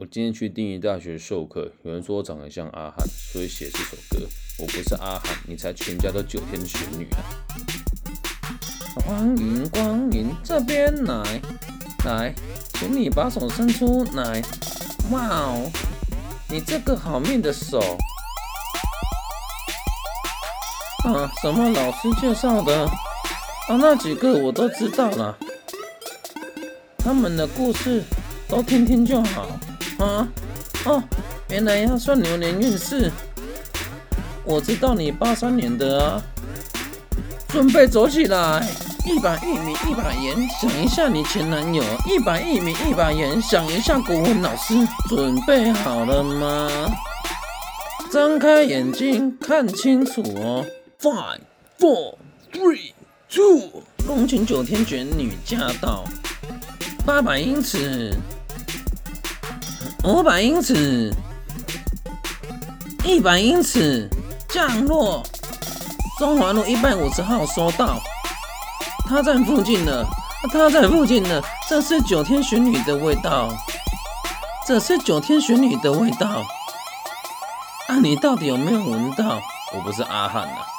我今天去定义大学授课，有人说我长得像阿汉，所以写这首歌。我不是阿汉，你才全家都九天玄女啊！欢迎光临这边来，来，请你把手伸出来。哇哦，你这个好命的手啊！什么老师介绍的？啊，那几个我都知道了，他们的故事都听听就好。啊哦，原来要算流年运势。我知道你八三年的啊，准备走起来！一把玉米一把盐，想一下你前男友。一把玉米一把盐，想一下国文老师。准备好了吗？张开眼睛看清楚哦。Five, four, three, two。龙群九天卷女驾到，八百英尺。五百英尺，一百英尺，降落。中华路一百五十号收到，他在附近了，他在附近了。这是九天玄女的味道，这是九天玄女的味道。啊，你到底有没有闻到？我不是阿汉呐。